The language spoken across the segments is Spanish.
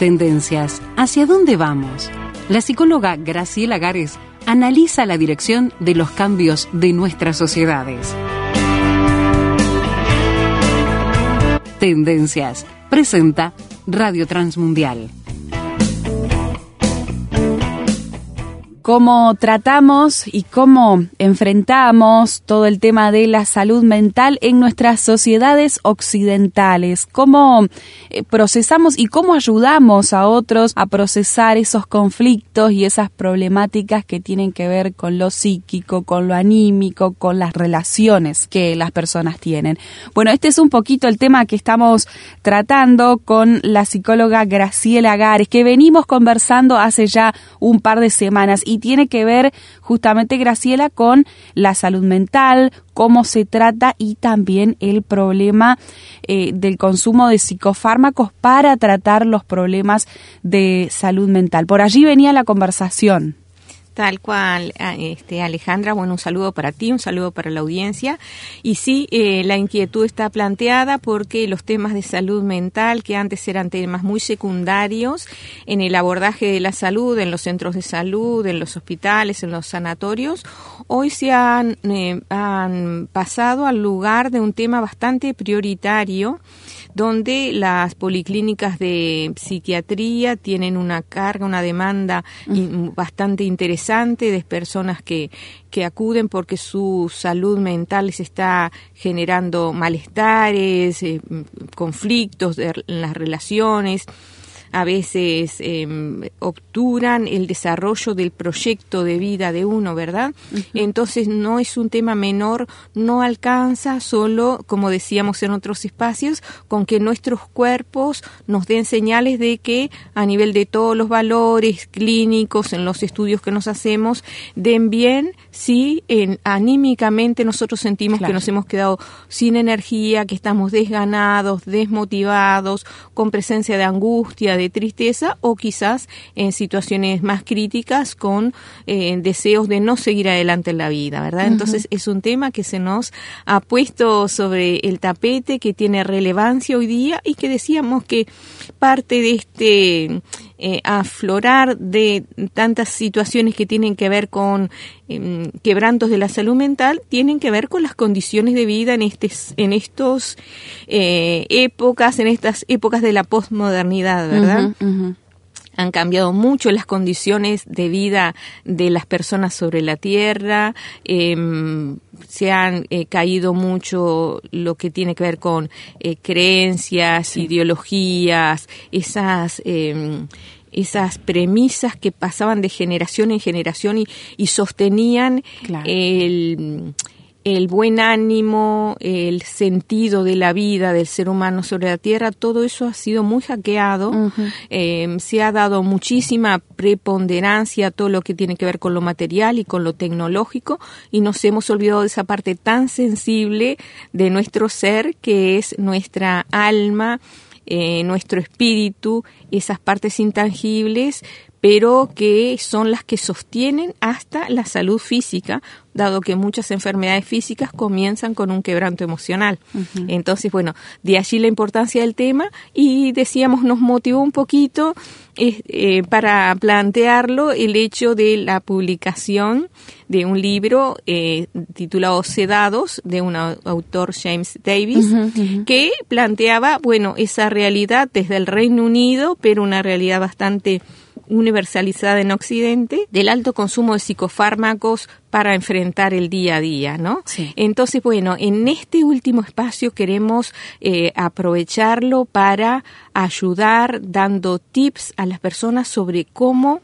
Tendencias. ¿Hacia dónde vamos? La psicóloga Graciela Gares analiza la dirección de los cambios de nuestras sociedades. Tendencias. Presenta Radio Transmundial. Cómo tratamos y cómo enfrentamos todo el tema de la salud mental en nuestras sociedades occidentales, cómo eh, procesamos y cómo ayudamos a otros a procesar esos conflictos y esas problemáticas que tienen que ver con lo psíquico, con lo anímico, con las relaciones que las personas tienen. Bueno, este es un poquito el tema que estamos tratando con la psicóloga Graciela Gares, que venimos conversando hace ya un par de semanas y tiene que ver justamente, Graciela, con la salud mental, cómo se trata y también el problema eh, del consumo de psicofármacos para tratar los problemas de salud mental. Por allí venía la conversación. Tal cual, este, Alejandra, bueno, un saludo para ti, un saludo para la audiencia. Y sí, eh, la inquietud está planteada porque los temas de salud mental, que antes eran temas muy secundarios en el abordaje de la salud, en los centros de salud, en los hospitales, en los sanatorios, hoy se han, eh, han pasado al lugar de un tema bastante prioritario donde las policlínicas de psiquiatría tienen una carga, una demanda bastante interesante de personas que, que acuden porque su salud mental les está generando malestares, eh, conflictos en las relaciones a veces em, obturan el desarrollo del proyecto de vida de uno, ¿verdad? Entonces no es un tema menor, no alcanza solo, como decíamos en otros espacios, con que nuestros cuerpos nos den señales de que a nivel de todos los valores clínicos, en los estudios que nos hacemos, den bien si en, anímicamente nosotros sentimos que nos hemos quedado sin energía, que estamos desganados, desmotivados, con presencia de angustia, de tristeza o quizás en situaciones más críticas con eh, deseos de no seguir adelante en la vida, ¿verdad? Entonces es un tema que se nos ha puesto sobre el tapete, que tiene relevancia hoy día y que decíamos que parte de este eh, aflorar de tantas situaciones que tienen que ver con em, quebrantos de la salud mental, tienen que ver con las condiciones de vida en, este, en estos eh, épocas, en estas épocas de la posmodernidad, ¿verdad? Han cambiado mucho las condiciones de vida de las personas sobre la tierra, em, se han eh, caído mucho lo que tiene que ver con eh, creencias, ideologías, esas em, esas premisas que pasaban de generación en generación y, y sostenían el el buen ánimo, el sentido de la vida del ser humano sobre la Tierra, todo eso ha sido muy hackeado. Em, se ha dado muchísima preponderancia a todo lo que tiene que ver con lo material y con lo tecnológico y nos hemos olvidado de esa parte tan sensible de nuestro ser que es nuestra alma, eh, nuestro espíritu, esas partes intangibles, pero que son las que sostienen hasta la salud física, dado que muchas enfermedades físicas comienzan con un quebranto emocional. Entonces, bueno, de allí la importancia del tema y decíamos, nos motivó un poquito eh, para plantearlo el hecho de la publicación de un libro eh, titulado Sedados de un autor James Davis que planteaba, bueno, esa realidad desde el Reino Unido, pero una realidad bastante universalizada en Occidente del alto consumo de psicofármacos para enfrentar el día a día, ¿no? Entonces, bueno, en este último espacio queremos eh, aprovecharlo para ayudar dando tips a las personas sobre cómo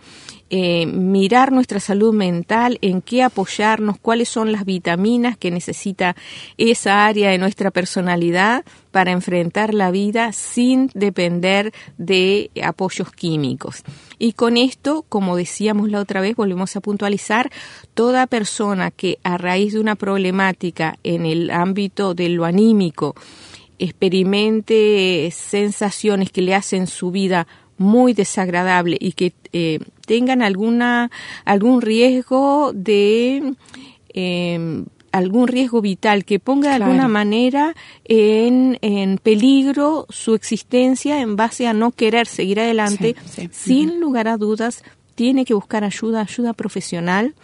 eh, mirar nuestra salud mental, en qué apoyarnos, cuáles son las vitaminas que necesita esa área de nuestra personalidad para enfrentar la vida sin depender de apoyos químicos. Y con esto, como decíamos la otra vez, volvemos a puntualizar, toda persona que a raíz de una problemática en el ámbito de lo anímico experimente sensaciones que le hacen su vida muy desagradable y que eh, tengan alguna algún riesgo de em, algún riesgo vital que ponga de alguna manera en, en, peligro su existencia en base a no querer seguir adelante, sin lugar a dudas, tiene que buscar ayuda, ayuda profesional.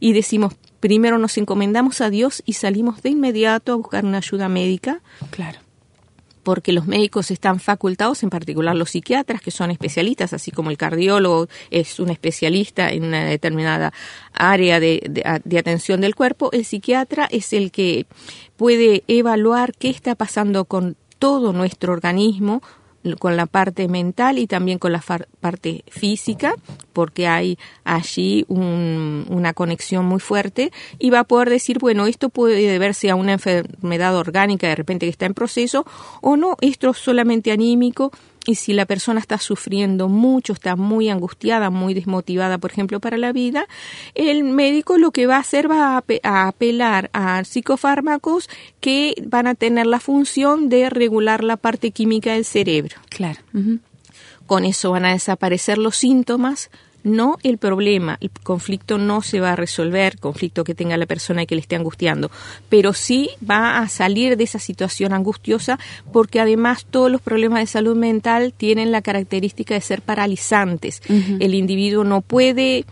Y decimos, primero nos encomendamos a Dios y salimos de inmediato a buscar una ayuda médica. Claro porque los médicos están facultados, en particular los psiquiatras, que son especialistas, así como el cardiólogo es un especialista en una determinada área de, de, atención del cuerpo, el psiquiatra es el que puede evaluar qué está pasando con todo nuestro organismo, con la parte mental y también con la parte física, porque hay allí una conexión muy fuerte y va a poder decir, bueno, esto puede deberse a una enfermedad orgánica de repente que está en proceso o no, esto es solamente anímico y si la persona está sufriendo mucho, está muy angustiada, muy desmotivada, por ejemplo, para la vida, el médico lo que va a hacer va a, apelar a psicofármacos que van a tener la función de regular la parte química del cerebro. Claro. Con eso van a desaparecer los síntomas, no el problema, el conflicto no se va a resolver, conflicto que tenga la persona y que le esté angustiando, pero sí va a salir de esa situación angustiosa porque además todos los problemas de salud mental tienen la característica de ser paralizantes. El individuo no puede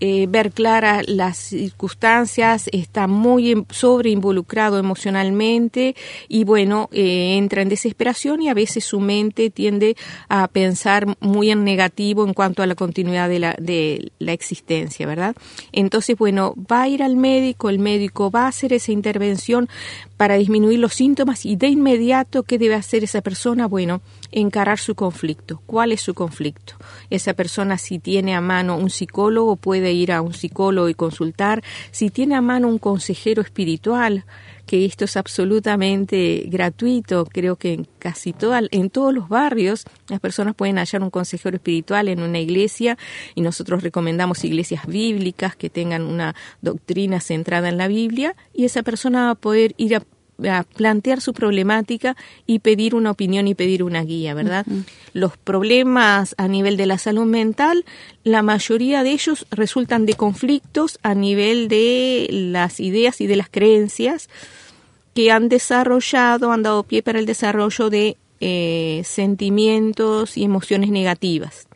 eh, ver claras las circunstancias, está muy sobre involucrado emocionalmente y bueno, eh, entra en desesperación y a veces su mente tiende a pensar muy en negativo en cuanto a la continuidad de la, de la existencia, ¿verdad? Entonces, bueno, va a ir al médico, el médico va a hacer esa intervención para disminuir los síntomas y de inmediato, ¿qué debe hacer esa persona? Bueno, encarar su conflicto. ¿Cuál es su conflicto? Esa persona si tiene a mano un psicólogo puede ir a un psicólogo y consultar. Si tiene a mano un consejero espiritual, que esto es absolutamente gratuito, creo que en casi toda, en todos los barrios las personas pueden hallar un consejero espiritual en una iglesia y nosotros recomendamos iglesias bíblicas que tengan una doctrina centrada en la Biblia y esa persona va a poder ir a a plantear su problemática y pedir una opinión y pedir una guía, ¿verdad? Los problemas a nivel de la salud mental, la mayoría de ellos resultan de conflictos a nivel de las ideas y de las creencias que han desarrollado, han dado pie para el desarrollo de eh, sentimientos y emociones negativas.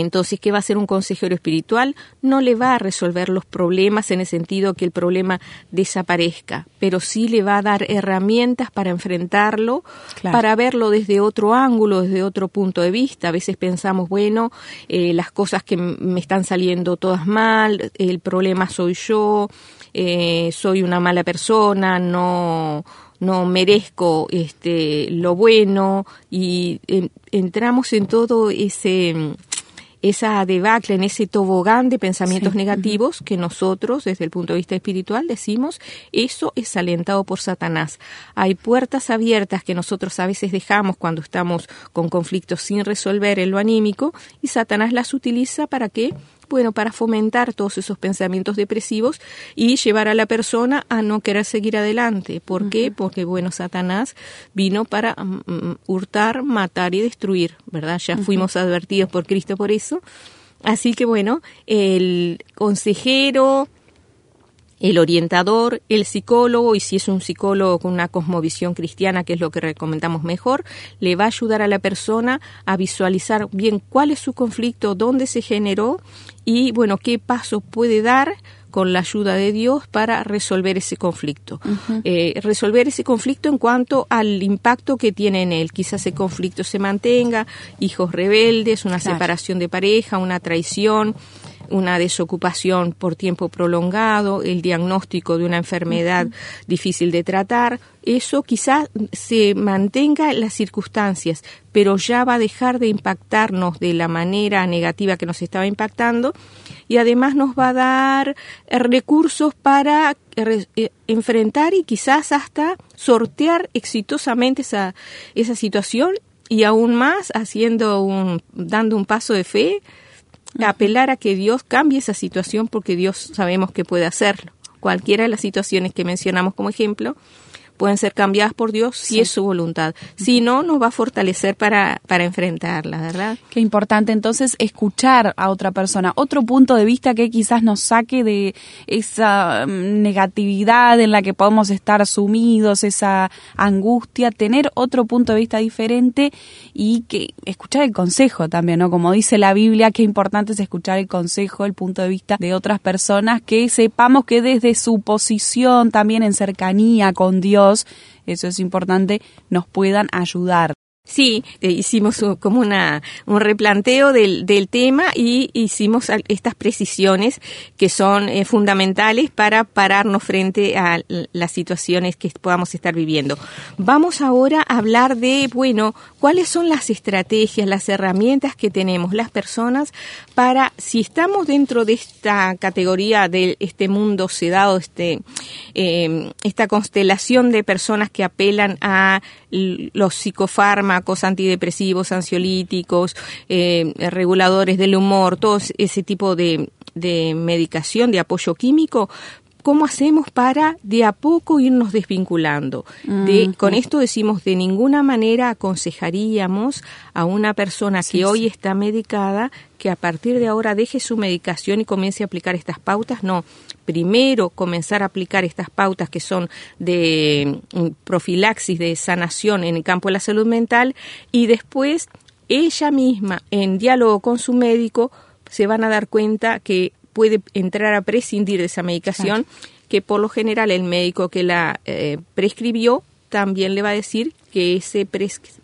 Entonces, ¿qué va a hacer un consejero espiritual? No le va a resolver los problemas en el sentido que el problema desaparezca, pero sí le va a dar herramientas para enfrentarlo, para verlo desde otro ángulo, desde otro punto de vista. A veces pensamos, bueno, eh, las cosas que me están saliendo todas mal, el problema soy yo, eh, soy una mala persona, no no merezco este lo bueno y entramos en todo ese esa debacle, en ese tobogán de pensamientos negativos que nosotros, desde el punto de vista espiritual, decimos, eso es alentado por Satanás. Hay puertas abiertas que nosotros a veces dejamos cuando estamos con conflictos sin resolver en lo anímico y Satanás las utiliza para que bueno, para fomentar todos esos pensamientos depresivos y llevar a la persona a no querer seguir adelante. ¿Por qué? Porque, bueno, Satanás vino para mm, mm, hurtar, matar y destruir, ¿verdad? Ya fuimos advertidos por Cristo por eso. Así que, bueno, el consejero, el orientador, el psicólogo, y si es un psicólogo con una cosmovisión cristiana, que es lo que recomendamos mejor, le va a ayudar a la persona a visualizar bien cuál es su conflicto, dónde se generó y, bueno, qué paso puede dar con la ayuda de Dios para resolver ese conflicto. Eh, resolver ese conflicto en cuanto al impacto que tiene en él. Quizás ese conflicto se mantenga, hijos rebeldes, una separación de pareja, una traición, una desocupación por tiempo prolongado, el diagnóstico de una enfermedad difícil de tratar, eso quizás se mantenga en las circunstancias, pero ya va a dejar de impactarnos de la manera negativa que nos estaba impactando y además nos va a dar recursos para eh, enfrentar y quizás hasta sortear exitosamente esa, esa situación y aún más haciendo un, dando un paso de fe apelar a que Dios cambie esa situación porque Dios sabemos que puede hacerlo. Cualquiera de las situaciones que mencionamos como ejemplo, pueden ser cambiadas por Dios si es su voluntad. Si no, nos va a fortalecer para, para enfrentarla, ¿verdad? Qué importante entonces escuchar a otra persona, otro punto de vista que quizás nos saque de esa mm, negatividad en la que podemos estar sumidos, esa angustia, tener otro punto de vista diferente y que escuchar el consejo también, ¿no? Como dice la Biblia, qué importante es escuchar el consejo, el punto de vista de otras personas, que sepamos que desde su posición también en cercanía con Dios, eso es importante, nos puedan ayudar. Sí, eh, hicimos como una, un replanteo del, del, tema y hicimos estas precisiones que son eh, fundamentales para pararnos frente a las situaciones que podamos estar viviendo. Vamos ahora a hablar de, bueno, cuáles son las estrategias, las herramientas que tenemos las personas para, si estamos dentro de esta categoría de este mundo sedado, este, eh, esta constelación de personas que apelan a los psicofármacos, antidepresivos, ansiolíticos, eh, reguladores del humor, todo ese tipo de, de medicación, de apoyo químico, ¿cómo hacemos para de a poco irnos desvinculando? De, con esto decimos, de ninguna manera aconsejaríamos a una persona que hoy está medicada que a partir de ahora deje su medicación y comience a aplicar estas pautas. No, primero comenzar a aplicar estas pautas que son de mm, profilaxis, de sanación en el campo de la salud mental y después ella misma, en diálogo con su médico, se van a dar cuenta que puede entrar a prescindir de esa medicación, que por lo general el médico que la eh, prescribió también le va a decir que ese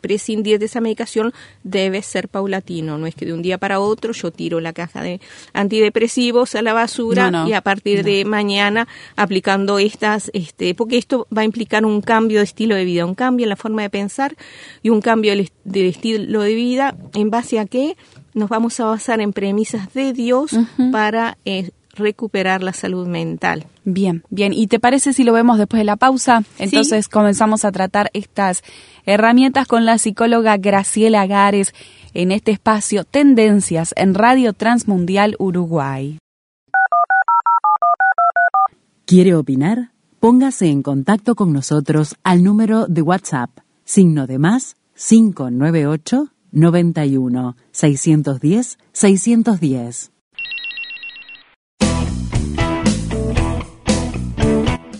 prescindir de esa medicación debe ser paulatino, no es que de un día para otro yo tiro la caja de antidepresivos a la basura y a partir de mañana aplicando estas, este, porque esto va a implicar un cambio de estilo de vida, un cambio en la forma de pensar y un cambio de estilo de vida en base a qué nos vamos a basar en premisas de Dios para eh, recuperar la salud mental. Bien, bien. ¿Y te parece si lo vemos después de la pausa? Entonces comenzamos a tratar estas herramientas con la psicóloga Graciela Gares en este espacio Tendencias en Radio Transmundial Uruguay. ¿Quiere opinar? Póngase en contacto con nosotros al número de WhatsApp, signo de más 598 91 610 610.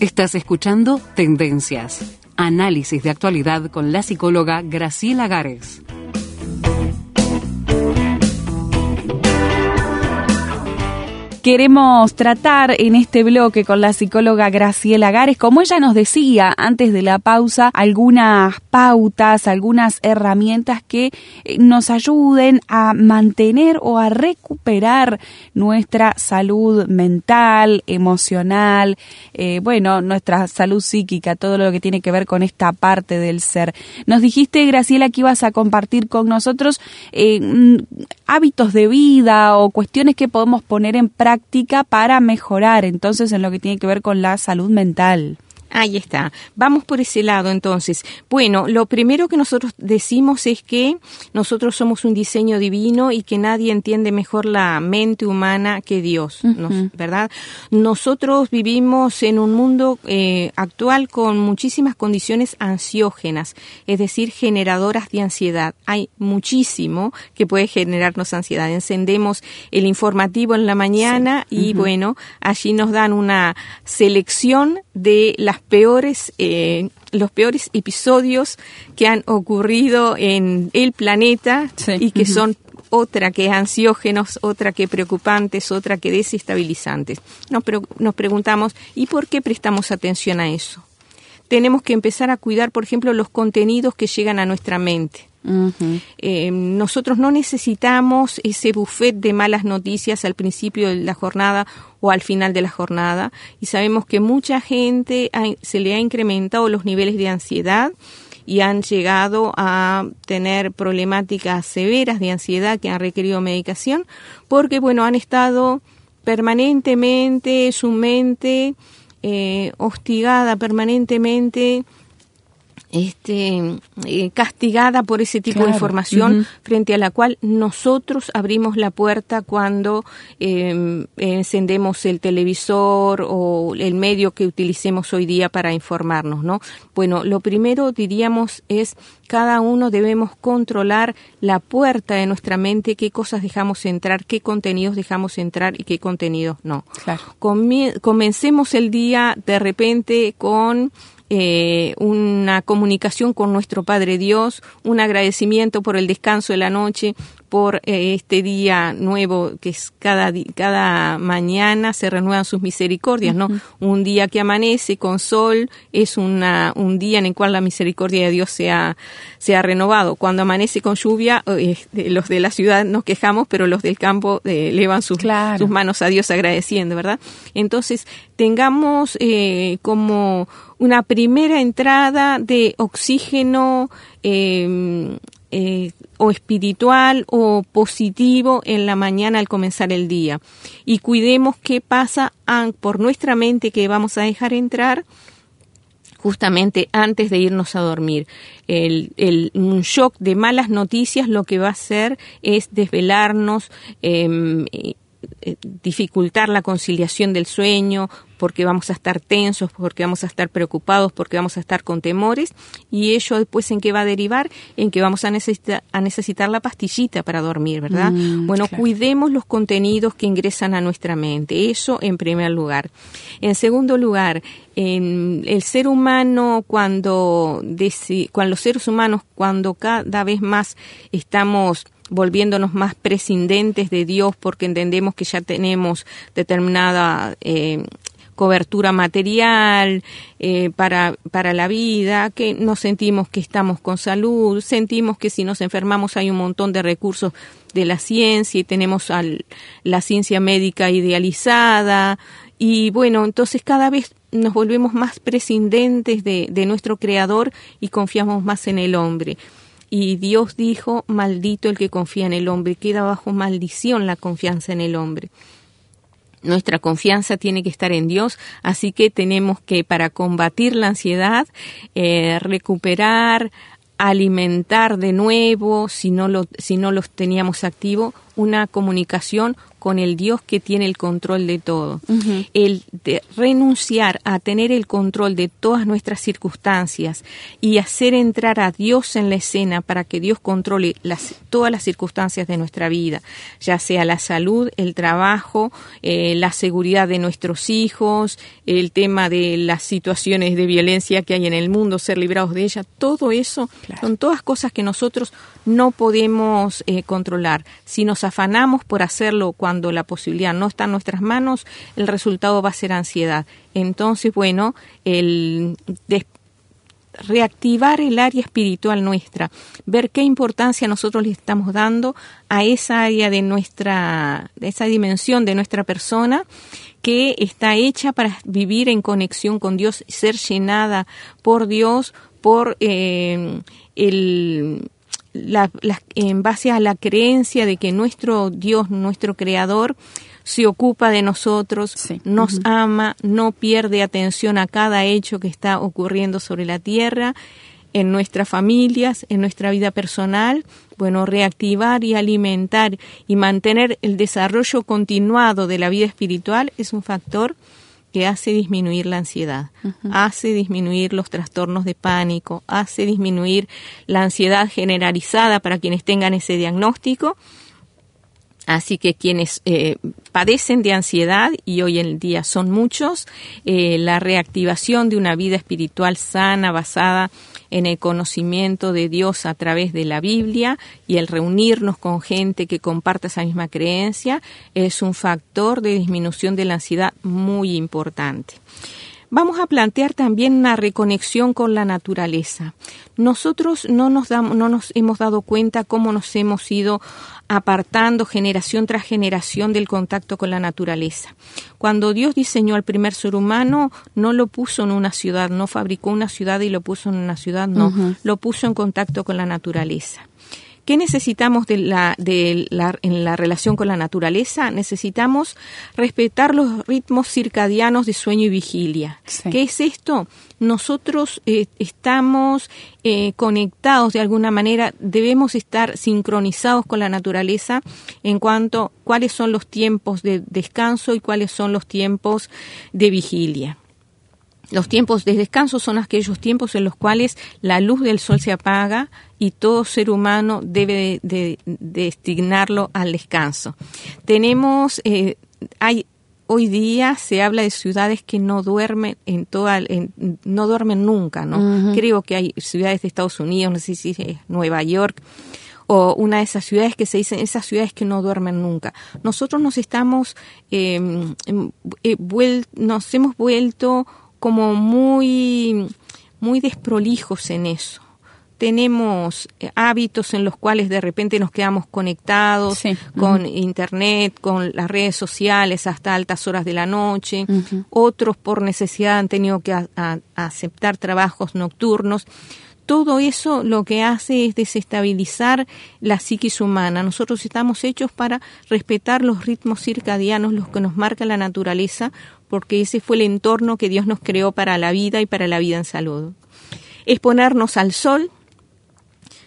Estás escuchando Tendencias, análisis de actualidad con la psicóloga Graciela Gares. Queremos tratar en este bloque con la psicóloga Graciela Gares, como ella nos decía antes de la pausa, algunas pautas, algunas herramientas que eh, nos ayuden a mantener o a recuperar nuestra salud mental, emocional, eh, bueno, nuestra salud psíquica, todo lo que tiene que ver con esta parte del ser. Nos dijiste, Graciela, que ibas a compartir con nosotros eh, hábitos de vida o cuestiones que podemos poner en práctica práctica para mejorar entonces en lo que tiene que ver con la salud mental. Ahí está. Vamos por ese lado entonces. Bueno, lo primero que nosotros decimos es que nosotros somos un diseño divino y que nadie entiende mejor la mente humana que Dios, ¿verdad? Nosotros vivimos en un mundo eh, actual con muchísimas condiciones ansiógenas, es decir, generadoras de ansiedad. Hay muchísimo que puede generarnos ansiedad. Encendemos el informativo en la mañana y bueno, allí nos dan una selección de las peores, eh, los peores episodios que han ocurrido en el planeta y que son otra que ansiógenos, otra que preocupantes, otra que desestabilizantes. Nos, nos preguntamos, ¿y por qué prestamos atención a eso? Tenemos que empezar a cuidar, por ejemplo, los contenidos que llegan a nuestra mente. Eh, nosotros no necesitamos ese buffet de malas noticias al principio de la jornada o al final de la jornada. Y sabemos que mucha gente se le ha incrementado los niveles de ansiedad y han llegado a tener problemáticas severas de ansiedad que han requerido medicación porque bueno han estado permanentemente su mente eh, hostigada permanentemente este, eh, castigada por ese tipo de información frente a la cual nosotros abrimos la puerta cuando em, encendemos el televisor o el medio que utilicemos hoy día para informarnos, ¿no? Bueno, lo primero diríamos es cada uno debemos controlar la puerta de nuestra mente, qué cosas dejamos entrar, qué contenidos dejamos entrar y qué contenidos no. comencemos el día de repente con eh, una comunicación con nuestro Padre Dios, un agradecimiento por el descanso de la noche, por eh, este día nuevo que es cada, cada mañana se renuevan sus misericordias, ¿no? Un día que amanece con sol es una, un día en el cual la misericordia de Dios se ha, se ha renovado. Cuando amanece con lluvia, eh, los de la ciudad nos quejamos, pero los del campo eh, elevan sus, sus manos a Dios agradeciendo, ¿verdad? Entonces, tengamos como una primera entrada de oxígeno eh, eh, o espiritual o positivo en la mañana al comenzar el día. Y cuidemos qué pasa por nuestra mente que vamos a dejar entrar justamente antes de irnos a dormir. El, un shock de malas noticias lo que va a hacer es desvelarnos, em, dificultar la conciliación del sueño, porque vamos a estar tensos, porque vamos a estar preocupados, porque vamos a estar con temores, y ello después en qué va a derivar, en que vamos a necesitar, a necesitar la pastillita para dormir, ¿verdad? Mm, bueno, cuidemos los contenidos que ingresan a nuestra mente, eso en primer lugar. En segundo lugar, en el ser humano cuando, cuando los seres humanos cuando cada vez más estamos volviéndonos más prescindentes de Dios porque entendemos que ya tenemos determinada eh, cobertura material eh, para, para la vida, que nos sentimos que estamos con salud, sentimos que si nos enfermamos hay un montón de recursos de la ciencia y tenemos al, la ciencia médica idealizada y bueno, entonces cada vez nos volvemos más prescindentes de, de nuestro Creador y confiamos más en el hombre. Y Dios dijo, maldito el que confía en el hombre, queda bajo maldición la confianza en el hombre. Nuestra confianza tiene que estar en Dios, así que tenemos que, para combatir la ansiedad, eh, recuperar, alimentar de nuevo, si no, lo, si no los teníamos activo, una comunicación con el Dios que tiene el control de todo. El de renunciar a tener el control de todas nuestras circunstancias y hacer entrar a Dios en la escena para que Dios controle las, todas las circunstancias de nuestra vida, ya sea la salud, el trabajo, eh, la seguridad de nuestros hijos, el tema de las situaciones de violencia que hay en el mundo, ser librados de ella, todo eso son todas cosas que nosotros no podemos eh, controlar. Si nos afanamos por hacerlo cuando la posibilidad no está en nuestras manos, el resultado va a ser ansiedad. Entonces, bueno, el reactivar el área espiritual nuestra, ver qué importancia nosotros le estamos dando a esa área de nuestra, de esa dimensión de nuestra persona que está hecha para vivir en conexión con Dios, ser llenada por Dios, por eh, el en base a la creencia de que nuestro Dios, nuestro Creador, se ocupa de nosotros, nos ama, no pierde atención a cada hecho que está ocurriendo sobre la tierra, en nuestras familias, en nuestra vida personal, bueno, reactivar y alimentar y mantener el desarrollo continuado de la vida espiritual es un factor que hace disminuir la ansiedad, hace disminuir los trastornos de pánico, hace disminuir la ansiedad generalizada para quienes tengan ese diagnóstico. Así que quienes eh, padecen de ansiedad, y hoy en día son muchos, eh, la reactivación de una vida espiritual sana, basada en el conocimiento de Dios a través de la Biblia y el reunirnos con gente que comparta esa misma creencia es un factor de disminución de la ansiedad muy importante. Vamos a plantear también una reconexión con la naturaleza. Nosotros no nos, damos, no nos hemos dado cuenta cómo nos hemos ido apartando generación tras generación del contacto con la naturaleza. Cuando Dios diseñó al primer ser humano, no lo puso en una ciudad, no fabricó una ciudad y lo puso en una ciudad, no, lo puso en contacto con la naturaleza. ¿Qué necesitamos de la, de la, en la relación con la naturaleza? Necesitamos respetar los ritmos circadianos de sueño y vigilia. ¿Qué es esto? Nosotros eh, estamos eh, conectados de alguna manera, debemos estar sincronizados con la naturaleza en cuanto a cuáles son los tiempos de descanso y cuáles son los tiempos de vigilia. Los tiempos de descanso son aquellos tiempos en los cuales la luz del sol se apaga y todo ser humano debe de, destinarlo al descanso. Tenemos, eh, hay hoy día se habla de ciudades que no duermen en toda, no duermen nunca, ¿no? Creo que hay ciudades de Estados Unidos, no sé si es Nueva York o una de esas ciudades que se dicen esas ciudades que no duermen nunca. Nosotros nos estamos, em, em, eh, nos hemos vuelto como muy, muy desprolijos en eso. Tenemos eh, hábitos en los cuales de repente nos quedamos conectados con internet, con las redes sociales hasta altas horas de la noche. Otros por necesidad han tenido que aceptar trabajos nocturnos todo eso lo que hace es desestabilizar la psiquis humana. Nosotros estamos hechos para respetar los ritmos circadianos, los que nos marca la naturaleza, porque ese fue el entorno que Dios nos creó para la vida y para la vida en salud. Exponernos al sol.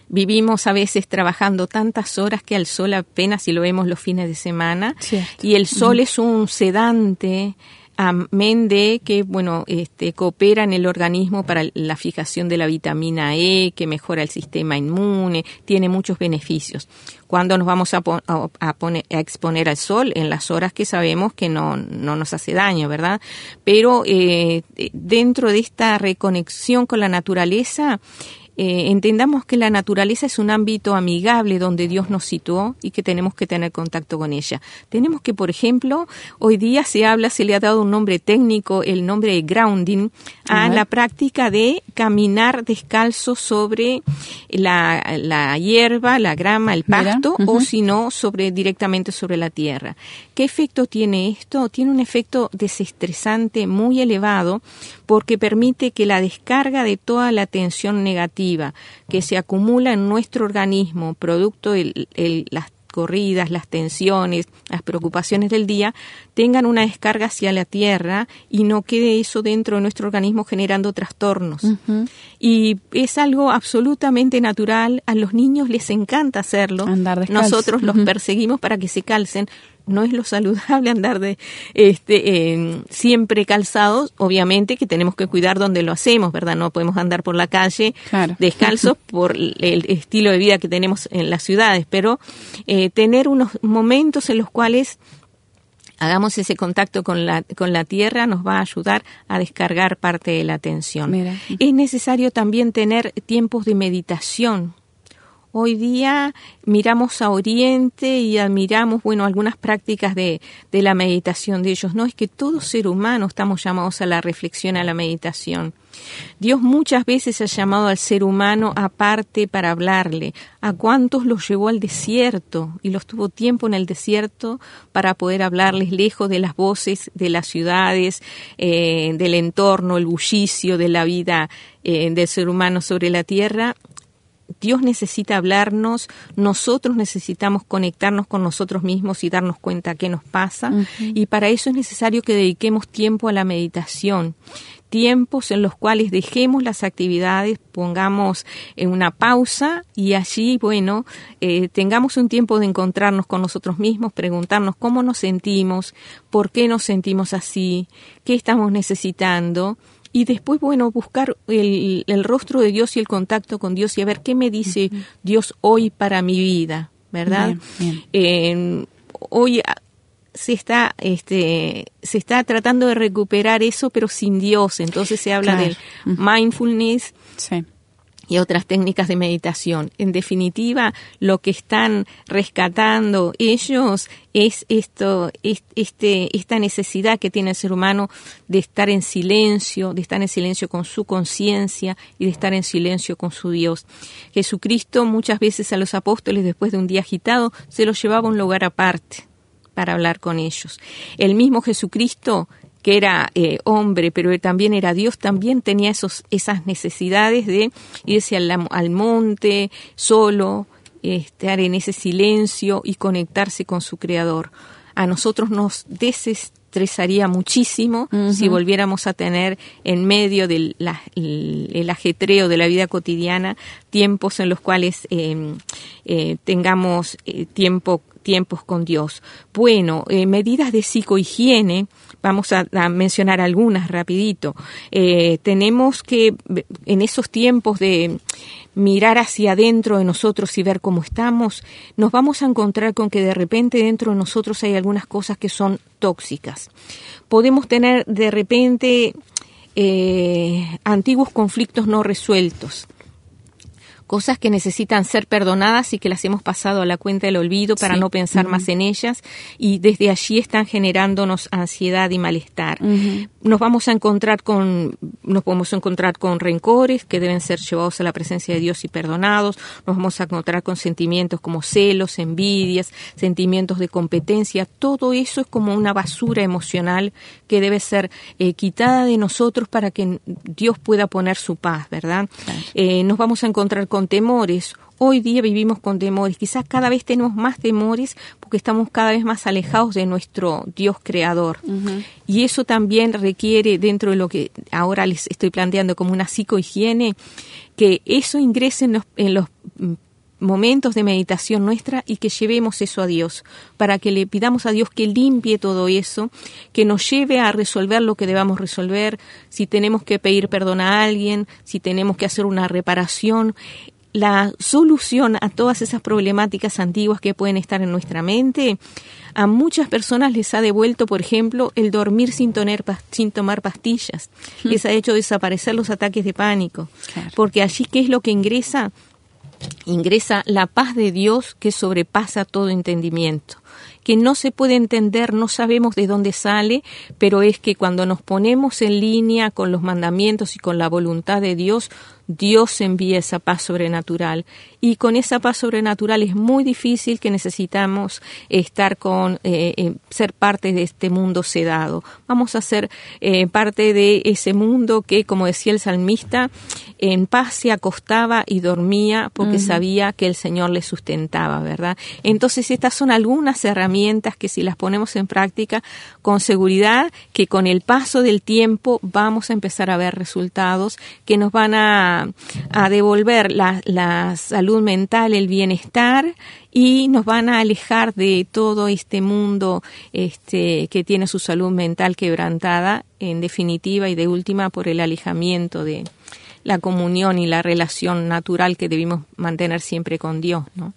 Vivimos a veces trabajando tantas horas que al sol apenas si lo vemos los fines de semana. Y el sol es un sedante, amén de que bueno este coopera en el organismo para la fijación de la vitamina E que mejora el sistema inmune tiene muchos beneficios. Cuando nos vamos a, a, poner, a exponer al sol en las horas que sabemos que no, no nos hace daño verdad pero eh, dentro de esta reconexión con la naturaleza eh, entendamos que la naturaleza es un ámbito amigable donde Dios nos situó y que tenemos que tener contacto con ella. Tenemos que, por ejemplo, hoy día se habla, se le ha dado un nombre técnico, el nombre de grounding, a la práctica de caminar descalzo sobre la, la hierba, la grama, el pasto, o si no, sobre, directamente sobre la tierra. ¿Qué efecto tiene esto? Tiene un efecto desestresante muy elevado porque permite que la descarga de toda la tensión negativa que se acumula en nuestro organismo, producto de las corridas, las tensiones, las preocupaciones del día, tengan una descarga hacia la tierra y no quede eso dentro de nuestro organismo generando trastornos. Y es algo absolutamente natural, a los niños les encanta hacerlo, nosotros los perseguimos para que se calcen, no es lo saludable andar de este siempre calzados. Obviamente que tenemos que cuidar donde lo hacemos verdad no podemos andar por la calle descalzos por el estilo de vida que tenemos en las ciudades. Pero eh, tener unos momentos en los cuales hagamos ese contacto con la, con la tierra nos va a ayudar a descargar parte de la tensión. Es necesario también tener tiempos de meditación Hoy día miramos a Oriente y admiramos, bueno, algunas prácticas de, de la meditación de ellos. No es que todo ser humano estamos llamados a la reflexión, a la meditación. Dios muchas veces ha llamado al ser humano aparte para hablarle. ¿A cuántos los llevó al desierto y los tuvo tiempo en el desierto para poder hablarles lejos de las voces de las ciudades, eh, del entorno, el bullicio de la vida eh, del ser humano sobre la tierra? Dios necesita hablarnos, nosotros necesitamos conectarnos con nosotros mismos y darnos cuenta qué nos pasa. Y para eso es necesario que dediquemos tiempo a la meditación, tiempos en los cuales dejemos las actividades, pongamos en una pausa y allí, bueno, eh, tengamos un tiempo de encontrarnos con nosotros mismos, preguntarnos cómo nos sentimos, por qué nos sentimos así, qué estamos necesitando y después, bueno, buscar el, el, rostro de Dios y el contacto con Dios y a ver qué me dice Dios hoy para mi vida, ¿verdad? hoy ah, se está este se está tratando de recuperar eso pero sin Dios. Entonces se habla del mindfulness sí y otras técnicas de meditación. En definitiva, lo que están rescatando ellos es esto, este, esta necesidad que tiene el ser humano de estar en silencio, de estar en silencio con su conciencia y de estar en silencio con su Dios. Jesucristo muchas veces a los apóstoles después de un día agitado se los llevaba a un lugar aparte para hablar con ellos. El mismo Jesucristo que era eh, hombre, pero también era Dios, también tenía esos, esas necesidades de irse al, al monte solo, estar en ese silencio y conectarse con su creador. A nosotros nos desestresaría muchísimo si volviéramos a tener en medio del el ajetreo de la vida cotidiana tiempos en los cuales em, eh, tengamos eh, tiempo tiempos con Dios. Bueno, eh, medidas de psicohigiene, vamos a, mencionar algunas rapidito. Eh, tenemos que, en esos tiempos de mirar hacia adentro de nosotros y ver cómo estamos, nos vamos a encontrar con que de repente dentro de nosotros hay algunas cosas que son tóxicas. Podemos tener de repente eh, antiguos conflictos no resueltos cosas que necesitan ser perdonadas y que las hemos pasado a la cuenta del olvido para no pensar más en ellas. Y desde allí están generándonos ansiedad y malestar. Nos vamos a encontrar con nos podemos encontrar con rencores que deben ser llevados a la presencia de Dios y perdonados, nos vamos a encontrar con sentimientos como celos, envidias, sentimientos de competencia, todo eso es como una basura emocional que debe ser eh, quitada de nosotros para que Dios pueda poner su paz, ¿verdad? Eh, nos vamos a encontrar con con temores. Hoy día vivimos con temores. Quizás cada vez tenemos más temores porque estamos cada vez más alejados de nuestro Dios creador. Y eso también requiere, dentro de lo que ahora les estoy planteando como una psicohigiene, que eso ingrese en los, en los momentos de meditación nuestra y que llevemos eso a Dios, para que le pidamos a Dios que limpie todo eso, que nos lleve a resolver lo que debamos resolver, si tenemos que pedir perdón a alguien, si tenemos que hacer una reparación, la solución a todas esas problemáticas antiguas que pueden estar en nuestra mente, a muchas personas les ha devuelto, por ejemplo, el dormir sin, sin tomar pastillas, mm. les ha hecho desaparecer los ataques de pánico, porque allí, ¿qué es lo que ingresa? Ingresa la paz de Dios que sobrepasa todo entendimiento, que no se puede entender, no sabemos de dónde sale, pero es que cuando nos ponemos en línea con los mandamientos y con la voluntad de Dios, Dios envía esa paz sobrenatural y con esa paz sobrenatural es muy difícil que necesitamos estar con eh, eh, ser parte de este mundo sedado. Vamos a ser eh, parte de ese mundo que, como decía el salmista, en paz se acostaba y dormía porque sabía que el Señor le sustentaba, ¿verdad? Entonces estas son algunas herramientas que si las ponemos en práctica con seguridad que con el paso del tiempo vamos a empezar a ver resultados que nos van a a, devolver la, la salud mental, el bienestar y nos van a alejar de todo este mundo este, que tiene su salud mental quebrantada, en definitiva y de última por el alejamiento de la comunión y la relación natural que debimos mantener siempre con Dios, ¿no?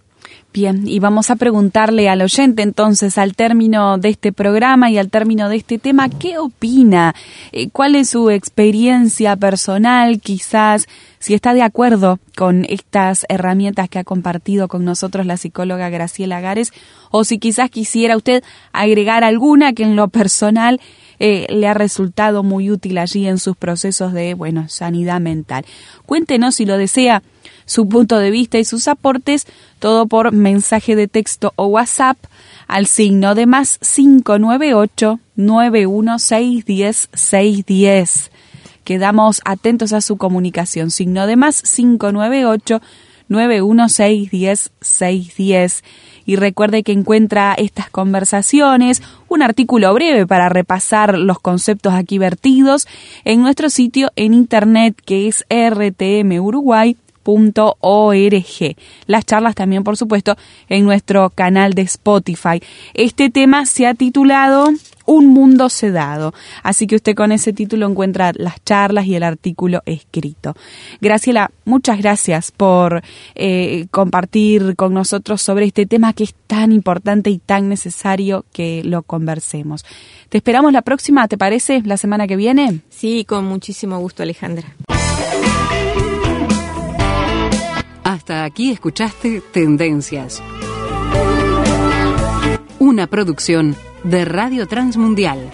Bien, y vamos a preguntarle al oyente entonces al término de este programa y al término de este tema, ¿qué opina? Eh, ¿Cuál es su experiencia personal? Quizás si está de acuerdo con estas herramientas que ha compartido con nosotros la psicóloga Graciela Gares o si quizás quisiera usted agregar alguna que en lo personal eh, le ha resultado muy útil allí en sus procesos de, bueno, sanidad mental. Cuéntenos si lo desea su punto de vista y sus aportes, todo por mensaje de texto o WhatsApp al signo de más 598 916 610. Quedamos atentos a su comunicación. Signo de más 598 916 610 y recuerde que encuentra estas conversaciones, un artículo breve para repasar los conceptos aquí vertidos en nuestro sitio en internet que es rtmuruguay.org. Las charlas también, por supuesto, en nuestro canal de Spotify. Este tema se ha titulado un mundo sedado. Así que usted con ese título encuentra las charlas y el artículo escrito. Graciela, muchas gracias por eh, compartir con nosotros sobre este tema que es tan importante y tan necesario que lo conversemos. Te esperamos la próxima, ¿te parece? La semana que viene. Sí, con muchísimo gusto, Alejandra. Hasta aquí escuchaste Tendencias. Una producción de Radio Transmundial